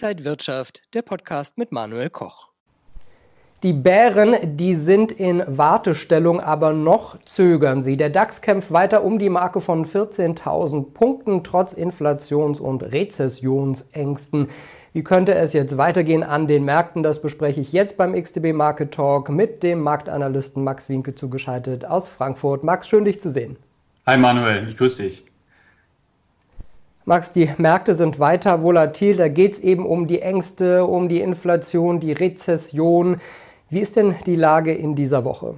Inside Wirtschaft, der Podcast mit Manuel Koch. Die Bären, die sind in Wartestellung, aber noch zögern sie. Der DAX kämpft weiter um die Marke von 14.000 Punkten, trotz Inflations- und Rezessionsängsten. Wie könnte es jetzt weitergehen an den Märkten? Das bespreche ich jetzt beim XTB Market Talk mit dem Marktanalysten Max Winke zugeschaltet aus Frankfurt. Max, schön dich zu sehen. Hi Manuel, ich grüße dich. Max, die Märkte sind weiter volatil. Da geht es eben um die Ängste, um die Inflation, die Rezession. Wie ist denn die Lage in dieser Woche?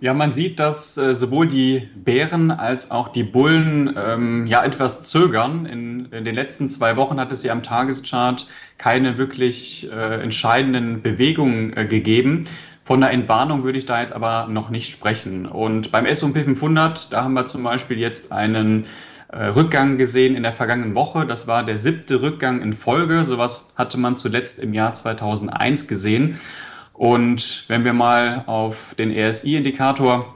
Ja, man sieht, dass äh, sowohl die Bären als auch die Bullen ähm, ja etwas zögern. In, in, den letzten zwei Wochen hat es ja am Tageschart keine wirklich äh, entscheidenden Bewegungen äh, gegeben. Von der Entwarnung würde ich da jetzt aber noch nicht sprechen. Und beim S&P 500, da haben wir zum Beispiel jetzt einen Rückgang gesehen in der vergangenen Woche. Das war der siebte Rückgang in Folge. Sowas hatte man zuletzt im Jahr 2001 gesehen. Und wenn wir mal auf den RSI-Indikator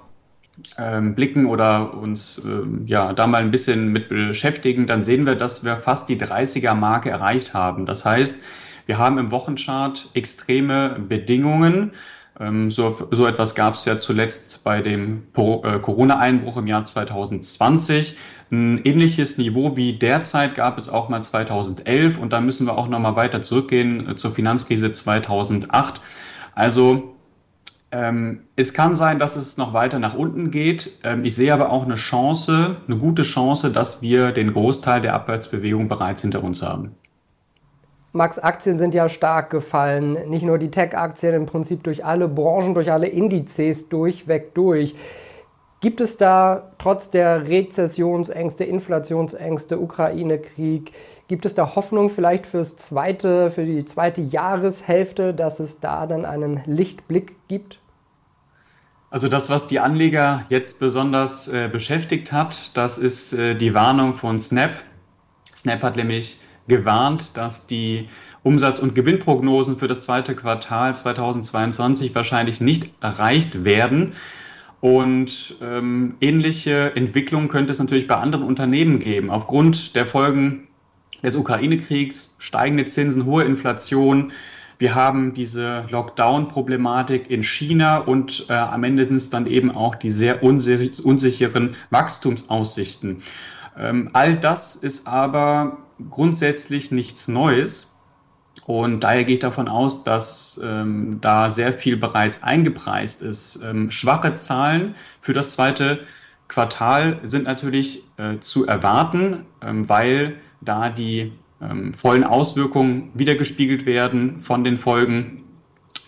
ähm, blicken oder uns ähm, ja da mal ein bisschen mit beschäftigen, dann sehen wir, dass wir fast die 30er-Marke erreicht haben. Das heißt, wir haben im Wochenchart extreme Bedingungen. Ähm, so, so etwas gab es ja zuletzt bei dem äh, Corona-Einbruch im Jahr 2020. Ein ähnliches Niveau wie derzeit gab es auch mal 2011 und da müssen wir auch noch mal weiter zurückgehen äh, zur Finanzkrise 2008. Also ähm, es kann sein, dass es noch weiter nach unten geht. Ähm, ich sehe aber auch eine Chance, eine gute Chance, dass wir den Großteil der Abwärtsbewegung bereits hinter uns haben. Max, Aktien sind ja stark gefallen. Nicht nur die Tech-Aktien, im Prinzip durch alle Branchen, durch alle Indizes durchweg durch. Gibt es da trotz der Rezessionsängste, Inflationsängste, Ukraine-Krieg, gibt es da Hoffnung vielleicht fürs zweite, für die zweite Jahreshälfte, dass es da dann einen Lichtblick gibt? Also das, was die Anleger jetzt besonders äh, beschäftigt hat, das ist äh, die Warnung von Snap. Snap hat nämlich gewarnt, dass die Umsatz- und Gewinnprognosen für das zweite Quartal 2022 wahrscheinlich nicht erreicht werden. Und ähm, ähnliche Entwicklungen könnte es natürlich bei anderen Unternehmen geben. Aufgrund der Folgen des Ukraine-Kriegs, steigende Zinsen, hohe Inflation. Wir haben diese Lockdown-Problematik in China und äh, am Ende sind dann eben auch die sehr unsicheren Wachstumsaussichten. Ähm, all das ist aber grundsätzlich nichts Neues. Und daher gehe ich davon aus, dass ähm, da sehr viel bereits eingepreist ist. Ähm, schwache Zahlen für das zweite Quartal sind natürlich äh, zu erwarten, ähm, weil da die ähm, vollen Auswirkungen wiedergespiegelt werden von den Folgen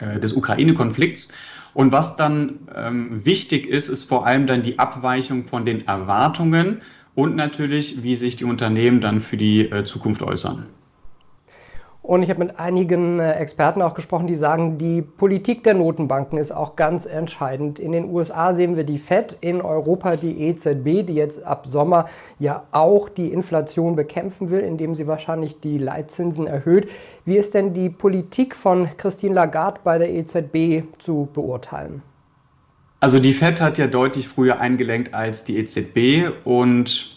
äh, des Ukraine-Konflikts. Und was dann ähm, wichtig ist, ist vor allem dann die Abweichung von den Erwartungen und natürlich, wie sich die Unternehmen dann für die äh, Zukunft äußern. Und ich habe mit einigen äh, Experten auch gesprochen, die sagen, die Politik der Notenbanken ist auch ganz entscheidend. In den USA sehen wir die Fed, in Europa die EZB, die jetzt ab Sommer ja auch die Inflation bekämpfen will, indem sie wahrscheinlich die Leitzinsen erhöht. Wie ist denn die Politik von Christine Lagarde bei der EZB zu beurteilen? Also die Fed hat ja deutlich früher eingelenkt als die EZB und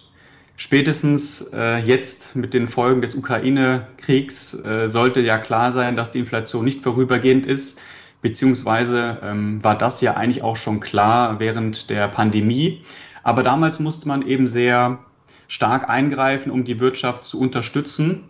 Spätestens äh, jetzt mit den Folgen des Ukraine-Kriegs äh, sollte ja klar sein, dass die Inflation nicht vorübergehend ist, beziehungsweise ähm, war das ja eigentlich auch schon klar während der Pandemie. Aber damals musste man eben sehr stark eingreifen, um die Wirtschaft zu unterstützen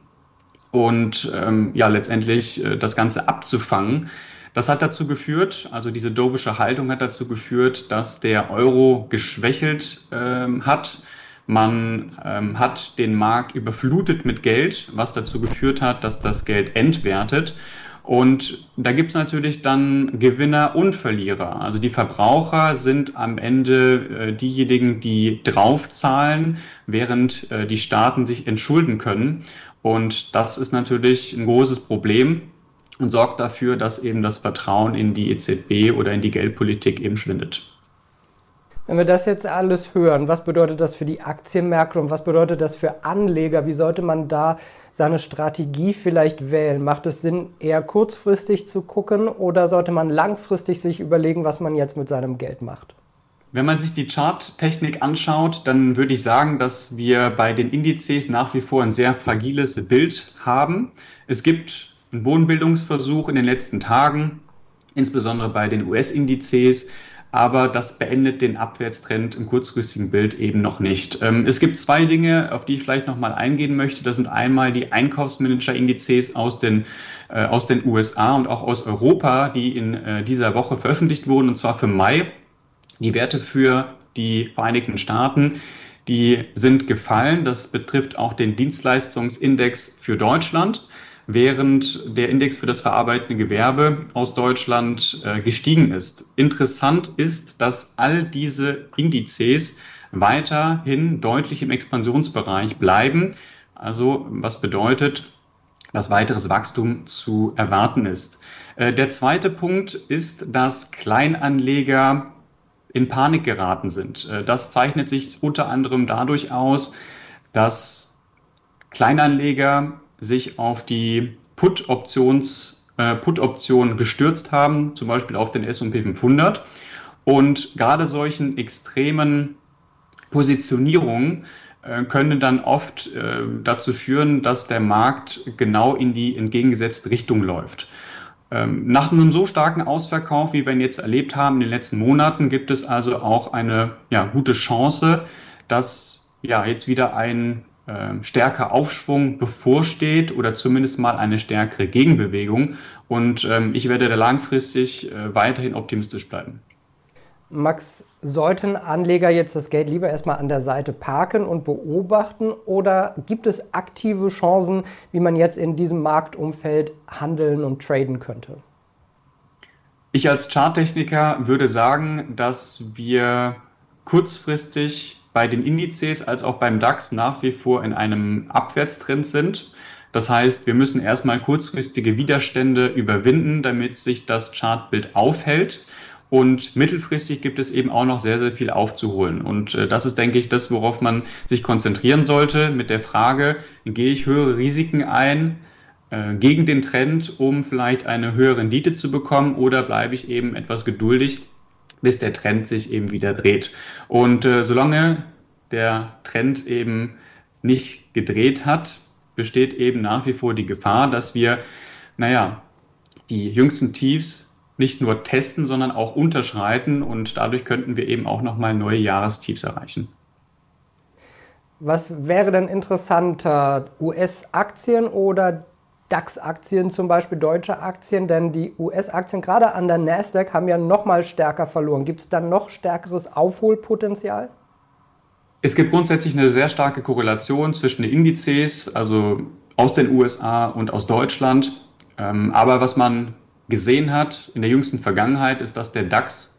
und ähm, ja letztendlich äh, das Ganze abzufangen. Das hat dazu geführt, also diese dovische Haltung hat dazu geführt, dass der Euro geschwächelt ähm, hat man ähm, hat den Markt überflutet mit Geld, was dazu geführt hat, dass das Geld entwertet. Und da gibt es natürlich dann Gewinner und Verlierer. Also die Verbraucher sind am Ende äh, diejenigen, die draufzahlen, während äh, die Staaten sich entschulden können. Und das ist natürlich ein großes Problem und sorgt dafür, dass eben das Vertrauen in die EZB oder in die Geldpolitik eben schwindet. Wenn wir das jetzt alles hören, was bedeutet das für die Aktienmärkte und was bedeutet das für Anleger? Wie sollte man da seine Strategie vielleicht wählen? Macht es Sinn, eher kurzfristig zu gucken oder sollte man langfristig sich überlegen, was man jetzt mit seinem Geld macht? Wenn man sich die Charttechnik anschaut, dann würde ich sagen, dass wir bei den Indizes nach wie vor ein sehr fragiles Bild haben. Es gibt einen Bodenbildungsversuch in den letzten Tagen, insbesondere bei den US-Indizes, aber das beendet den Abwärtstrend im kurzfristigen Bild eben noch nicht. Ähm, es gibt zwei Dinge, auf die ich vielleicht nochmal eingehen möchte. Das sind einmal die Einkaufsmanager-Indizes aus den, äh, aus den USA und auch aus Europa, die in äh, dieser Woche veröffentlicht wurden, und zwar für Mai. Die Werte für die Vereinigten Staaten, die sind gefallen. Das betrifft auch den Dienstleistungsindex für Deutschland während der Index für das verarbeitende Gewerbe aus Deutschland äh, gestiegen ist. Interessant ist, dass all diese Indizes weiterhin deutlich im Expansionsbereich bleiben. Also was bedeutet, dass weiteres Wachstum zu erwarten ist. Äh, der zweite Punkt ist, dass Kleinanleger in Panik geraten sind. Äh, das zeichnet sich unter anderem dadurch aus, dass Kleinanleger sich auf die Put-Options, äh, Put-Option gestürzt haben, zum Beispiel auf den S&P 500. Und gerade solchen extremen Positionierungen äh, können dann oft äh, dazu führen, dass der Markt genau in die entgegengesetzte Richtung läuft. Ähm, nach einem so starken Ausverkauf, wie wir ihn jetzt erlebt haben in den letzten Monaten, gibt es also auch eine ja, gute Chance, dass ja jetzt wieder ein äh, stärker Aufschwung bevorsteht oder zumindest mal eine stärkere Gegenbewegung. Und ähm, ich werde da langfristig äh, weiterhin optimistisch bleiben. Max, sollten Anleger jetzt das Geld lieber erstmal an der Seite parken und beobachten oder gibt es aktive Chancen, wie man jetzt in diesem Marktumfeld handeln und traden könnte? Ich als Charttechniker würde sagen, dass wir kurzfristig bei den Indizes als auch beim DAX nach wie vor in einem Abwärtstrend sind. Das heißt, wir müssen erstmal kurzfristige Widerstände überwinden, damit sich das Chartbild aufhält. Und mittelfristig gibt es eben auch noch sehr, sehr viel aufzuholen. Und äh, das ist, denke ich, das, worauf man sich konzentrieren sollte mit der Frage, gehe ich höhere Risiken ein äh, gegen den Trend, um vielleicht eine höhere Rendite zu bekommen oder bleibe ich eben etwas geduldig bis der Trend sich eben wieder dreht. Und äh, solange der Trend eben nicht gedreht hat, besteht eben nach wie vor die Gefahr, dass wir, naja, die jüngsten Tiefs nicht nur testen, sondern auch unterschreiten und dadurch könnten wir eben auch nochmal neue Jahrestiefs erreichen. Was wäre denn interessanter, US-Aktien oder DAX-Aktien, zum Beispiel deutsche Aktien, denn die US-Aktien gerade an der Nasdaq haben ja noch mal stärker verloren. Gibt es dann noch stärkeres Aufholpotenzial? Es gibt grundsätzlich eine sehr starke Korrelation zwischen den Indizes, also aus den USA und aus Deutschland. Ähm, aber was man gesehen hat in der jüngsten Vergangenheit, ist, dass der DAX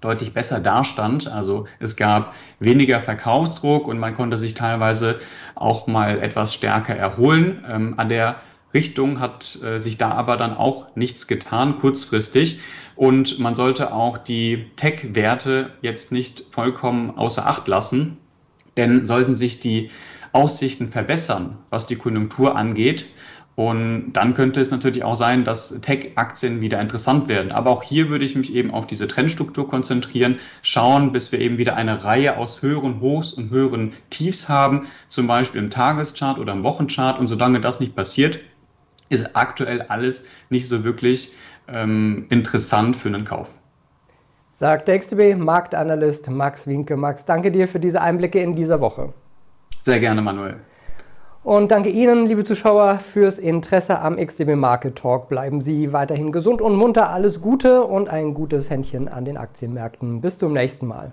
deutlich besser dastand. Also es gab weniger Verkaufsdruck und man konnte sich teilweise auch mal etwas stärker erholen. Ähm, an der Richtung hat äh, sich da aber dann auch nichts getan kurzfristig. Und man sollte auch die Tech-Werte jetzt nicht vollkommen außer Acht lassen, denn sollten sich die Aussichten verbessern, was die Konjunktur angeht, und dann könnte es natürlich auch sein, dass Tech-Aktien wieder interessant werden. Aber auch hier würde ich mich eben auf diese Trendstruktur konzentrieren, schauen, bis wir eben wieder eine Reihe aus höheren Hochs und höheren Tiefs haben, zum Beispiel im Tageschart oder im Wochenchart. Und solange das nicht passiert, ist aktuell alles nicht so wirklich ähm, interessant für einen Kauf. Sagt der XTB Marktanalyst Max Winke. Max, danke dir für diese Einblicke in dieser Woche. Sehr gerne, Manuel. Und danke Ihnen, liebe Zuschauer, fürs Interesse am XTB Market Talk. Bleiben Sie weiterhin gesund und munter. Alles Gute und ein gutes Händchen an den Aktienmärkten. Bis zum nächsten Mal.